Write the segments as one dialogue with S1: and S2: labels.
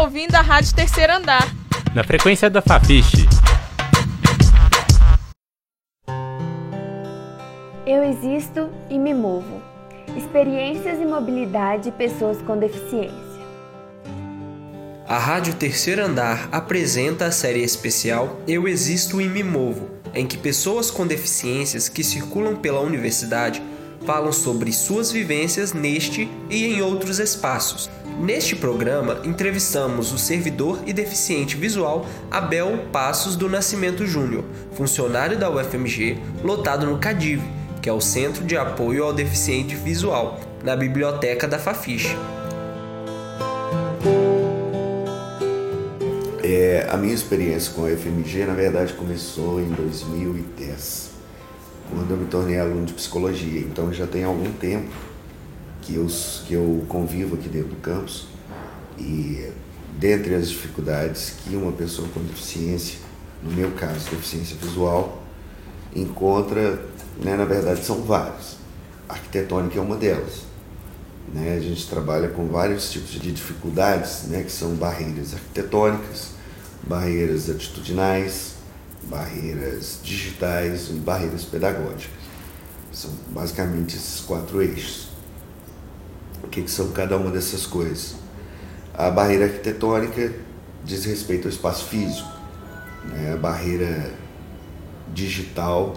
S1: está ouvindo a Rádio Terceiro Andar.
S2: Na frequência da Fafiche.
S3: Eu existo e me movo. Experiências e mobilidade de pessoas com deficiência.
S4: A Rádio Terceiro Andar apresenta a série especial Eu Existo e Me Movo, em que pessoas com deficiências que circulam pela universidade falam sobre suas vivências neste e em outros espaços. Neste programa, entrevistamos o servidor e deficiente visual Abel Passos do Nascimento Júnior, funcionário da UFMG, lotado no CADIV, que é o Centro de Apoio ao Deficiente Visual, na biblioteca da Fafiche.
S5: É, a minha experiência com a UFMG, na verdade, começou em 2010 quando eu me tornei aluno de psicologia. Então já tem algum tempo que eu, que eu convivo aqui dentro do campus e dentre as dificuldades que uma pessoa com deficiência, no meu caso, deficiência visual, encontra, né, na verdade são várias. A arquitetônica é uma delas. Né? A gente trabalha com vários tipos de dificuldades, né, que são barreiras arquitetônicas, barreiras atitudinais, barreiras digitais e barreiras pedagógicas. São basicamente esses quatro eixos. Que, que são cada uma dessas coisas? A barreira arquitetônica diz respeito ao espaço físico, né? a barreira digital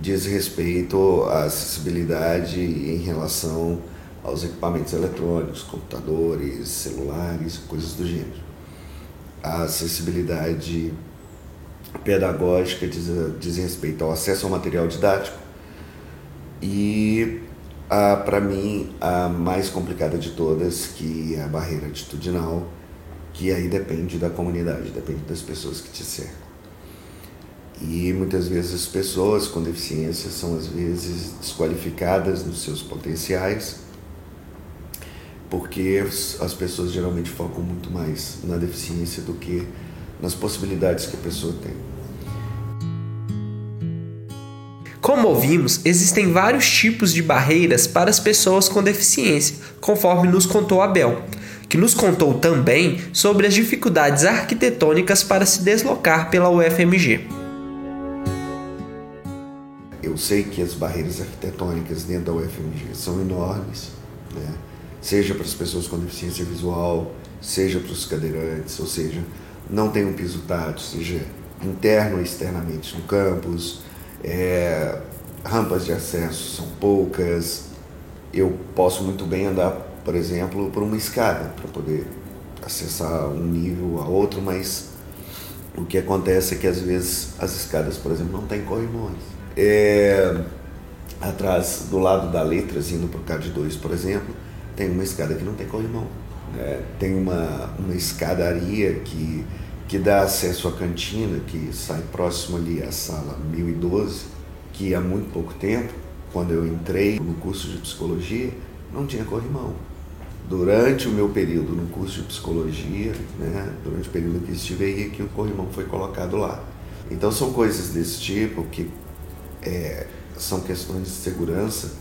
S5: diz respeito à acessibilidade em relação aos equipamentos eletrônicos, computadores, celulares, coisas do gênero. A acessibilidade pedagógica diz, diz respeito ao acesso ao material didático e para mim a mais complicada de todas que é a barreira atitudinal que aí depende da comunidade depende das pessoas que te cercam e muitas vezes as pessoas com deficiência são às vezes desqualificadas nos seus potenciais porque as pessoas geralmente focam muito mais na deficiência do que nas possibilidades que a pessoa tem.
S4: Como ouvimos, existem vários tipos de barreiras para as pessoas com deficiência, conforme nos contou Abel, que nos contou também sobre as dificuldades arquitetônicas para se deslocar pela UFMG.
S5: Eu sei que as barreiras arquitetônicas dentro da UFMG são enormes, né? seja para as pessoas com deficiência visual, seja para os cadeirantes, ou seja, não tem um piso tátil, seja interno ou externamente no campus, é, rampas de acesso são poucas. Eu posso muito bem andar, por exemplo, por uma escada para poder acessar um nível a outro, mas o que acontece é que às vezes as escadas, por exemplo, não têm corrimões. É, atrás, do lado da letras, indo para o CAD2, por exemplo, tem uma escada que não tem corrimão. Né? Tem uma, uma escadaria que, que dá acesso à cantina, que sai próximo ali à sala 1012, que há muito pouco tempo, quando eu entrei no curso de psicologia, não tinha corrimão. Durante o meu período no curso de psicologia, né, durante o período que estive aí, que o corrimão foi colocado lá. Então são coisas desse tipo que é, são questões de segurança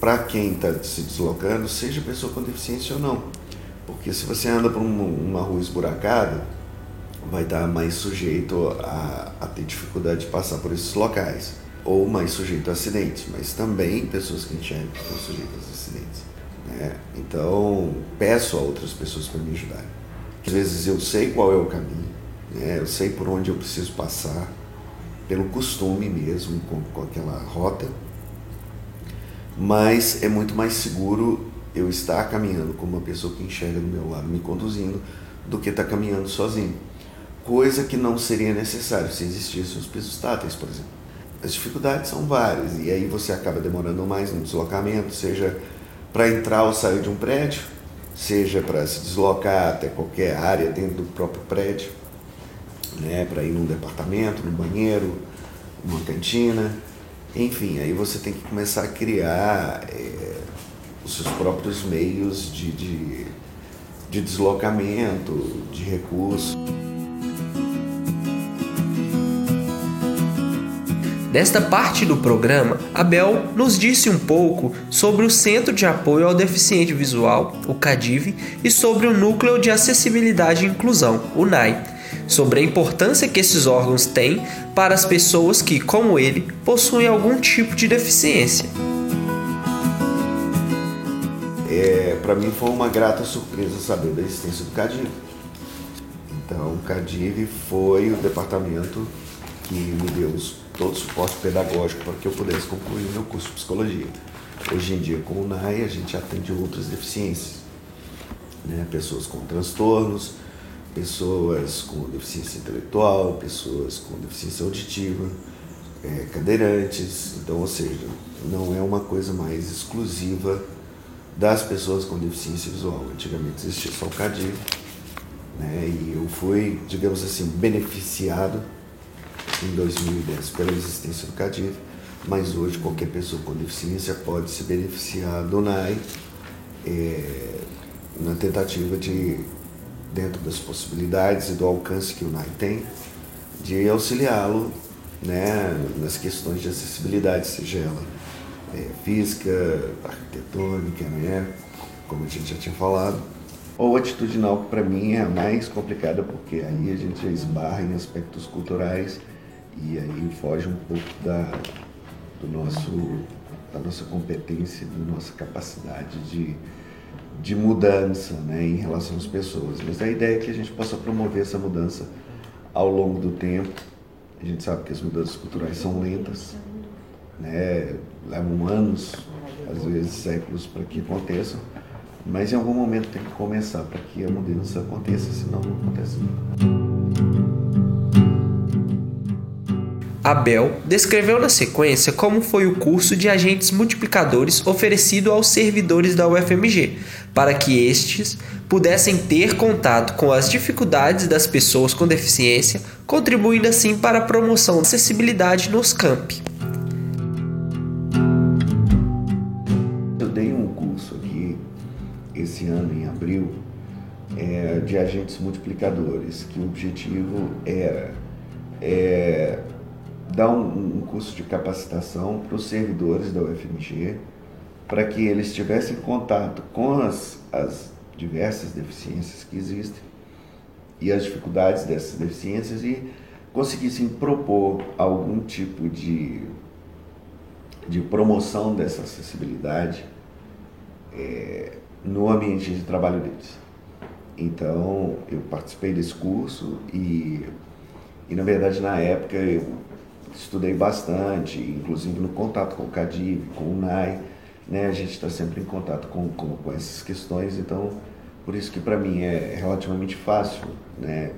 S5: para quem está se deslocando, seja pessoa com deficiência ou não. Porque se você anda por uma, uma rua esburacada, vai estar mais sujeito a, a, ter dificuldade de passar por esses locais. Ou mais sujeito a acidentes, mas também pessoas que enxergam estão sujeitas a acidentes. Né? Então, peço a outras pessoas para me ajudarem. Às vezes eu sei qual é o caminho, né? eu sei por onde eu preciso passar, pelo costume mesmo, com, com aquela rota, mas é muito mais seguro eu estar caminhando com uma pessoa que enxerga do meu lado me conduzindo do que estar caminhando sozinho. Coisa que não seria necessário se existissem os pisos táteis, por exemplo. As dificuldades são várias e aí você acaba demorando mais no deslocamento, seja para entrar ou sair de um prédio, seja para se deslocar até qualquer área dentro do próprio prédio, né, para ir num departamento, num banheiro, numa cantina, enfim, aí você tem que começar a criar é, os seus próprios meios de, de, de deslocamento, de recurso.
S4: Nesta parte do programa, Abel nos disse um pouco sobre o Centro de Apoio ao Deficiente Visual, o CADIV, e sobre o Núcleo de Acessibilidade e Inclusão, o NAI, sobre a importância que esses órgãos têm para as pessoas que, como ele, possuem algum tipo de deficiência.
S5: É, para mim foi uma grata surpresa saber da existência do CADIV. Então, o CADIV foi o departamento que me deu todo o suporte pedagógico para que eu pudesse concluir meu curso de psicologia. Hoje em dia, com o NAI, a gente atende outras deficiências, né? pessoas com transtornos, pessoas com deficiência intelectual, pessoas com deficiência auditiva, é, cadeirantes. Então, ou seja, não é uma coisa mais exclusiva das pessoas com deficiência visual. Antigamente existia só o CADIV, né? e eu fui, digamos assim, beneficiado em 2010 pela existência do CADIV, mas hoje qualquer pessoa com deficiência pode se beneficiar do NAI é, na tentativa de, dentro das possibilidades e do alcance que o NAI tem, de auxiliá-lo né, nas questões de acessibilidade, seja ela é, física, arquitetônica, né, como a gente já tinha falado, ou atitudinal, que para mim é a mais complicada, porque aí a gente esbarra em aspectos culturais e aí foge um pouco da, do nosso, da nossa competência, da nossa capacidade de, de mudança né, em relação às pessoas. Mas a ideia é que a gente possa promover essa mudança ao longo do tempo. A gente sabe que as mudanças culturais são lentas, né, levam anos, às vezes séculos para que aconteçam, mas em algum momento tem que começar para que a mudança aconteça, senão não acontece nunca.
S4: Abel descreveu na sequência como foi o curso de agentes multiplicadores oferecido aos servidores da UFMG, para que estes pudessem ter contato com as dificuldades das pessoas com deficiência, contribuindo assim para a promoção da acessibilidade nos campi.
S5: Eu dei um curso aqui esse ano, em abril, é, de agentes multiplicadores, que o objetivo era. É, dar um, um curso de capacitação para os servidores da UFMG, para que eles tivessem contato com as, as diversas deficiências que existem e as dificuldades dessas deficiências e conseguissem propor algum tipo de, de promoção dessa acessibilidade é, no ambiente de trabalho deles. Então, eu participei desse curso e, e na verdade, na época, eu estudei bastante, inclusive no contato com o CADIV, com o NAI, né? A gente está sempre em contato com, com, com, essas questões, então por isso que para mim é relativamente fácil, né?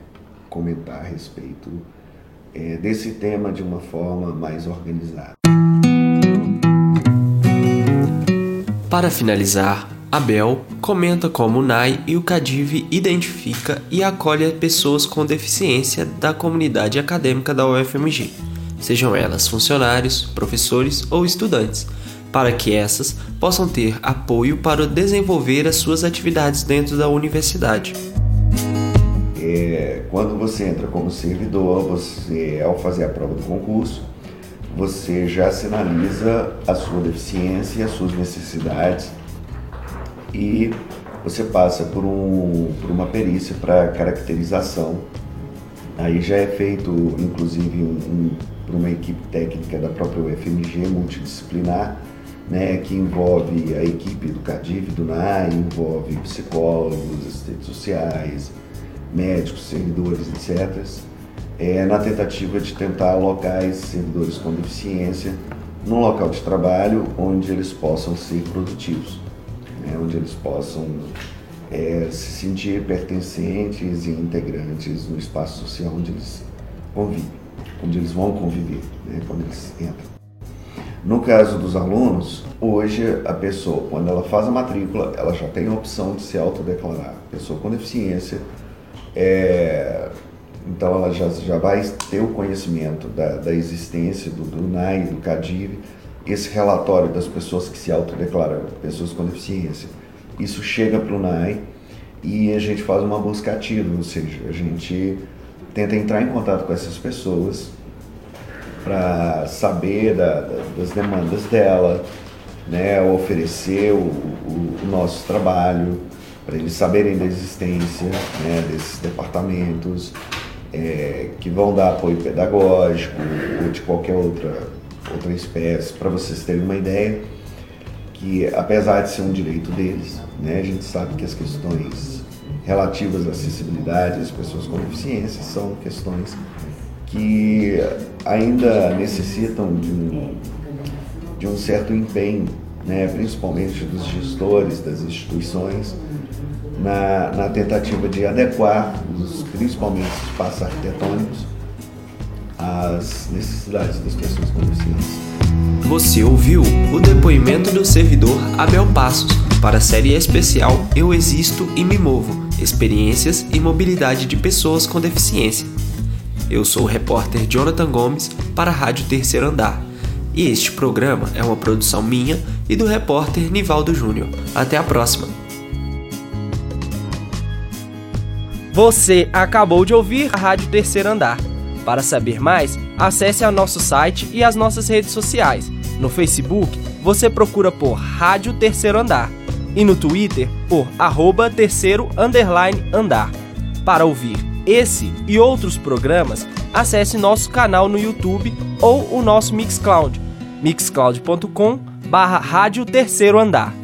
S5: Comentar a respeito é, desse tema de uma forma mais organizada.
S4: Para finalizar, Abel comenta como o NAI e o CADIV identifica e acolhe pessoas com deficiência da comunidade acadêmica da UFMG sejam elas funcionários, professores ou estudantes, para que essas possam ter apoio para desenvolver as suas atividades dentro da universidade.
S5: É, quando você entra como servidor, você, ao fazer a prova do concurso, você já sinaliza a sua deficiência as suas necessidades e você passa por, um, por uma perícia para caracterização. Aí já é feito, inclusive, um, por uma equipe técnica da própria UFMG multidisciplinar, né, que envolve a equipe do CADIV, do NAI, envolve psicólogos, assistentes sociais, médicos, servidores, etc., é, na tentativa de tentar alocar esses servidores com deficiência num local de trabalho onde eles possam ser produtivos, né, onde eles possam é, se sentir pertencentes e integrantes no espaço social onde eles convivem onde eles vão conviver, né, quando eles entram. No caso dos alunos, hoje a pessoa, quando ela faz a matrícula, ela já tem a opção de se autodeclarar. Pessoa com deficiência, é, então ela já, já vai ter o conhecimento da, da existência do, do NAI, do CADIV, esse relatório das pessoas que se autodeclaram, pessoas com deficiência. Isso chega para o NAI e a gente faz uma busca ativa, ou seja, a gente tenta entrar em contato com essas pessoas para saber da, da, das demandas dela, né, oferecer o, o, o nosso trabalho, para eles saberem da existência né, desses departamentos, é, que vão dar apoio pedagógico ou de qualquer outra, outra espécie, para vocês terem uma ideia que apesar de ser um direito deles, né, a gente sabe que as questões relativas à acessibilidade às pessoas com deficiência são questões que ainda necessitam de um, de um certo empenho, né, principalmente dos gestores das instituições, na, na tentativa de adequar, os, principalmente os espaços arquitetônicos, às necessidades das pessoas com deficiência.
S4: Você ouviu o depoimento do servidor Abel Passos para a série especial Eu Existo e Me Movo Experiências e Mobilidade de Pessoas com Deficiência. Eu sou o repórter Jonathan Gomes para a Rádio Terceiro Andar. E este programa é uma produção minha e do repórter Nivaldo Júnior. Até a próxima!
S6: Você acabou de ouvir a Rádio Terceiro Andar. Para saber mais, acesse ao nosso site e as nossas redes sociais. No Facebook, você procura por Rádio Terceiro Andar e no Twitter por arroba terceiro underline andar. Para ouvir esse e outros programas, acesse nosso canal no YouTube ou o nosso Mixcloud, mixcloud.com barra Rádio Terceiro Andar.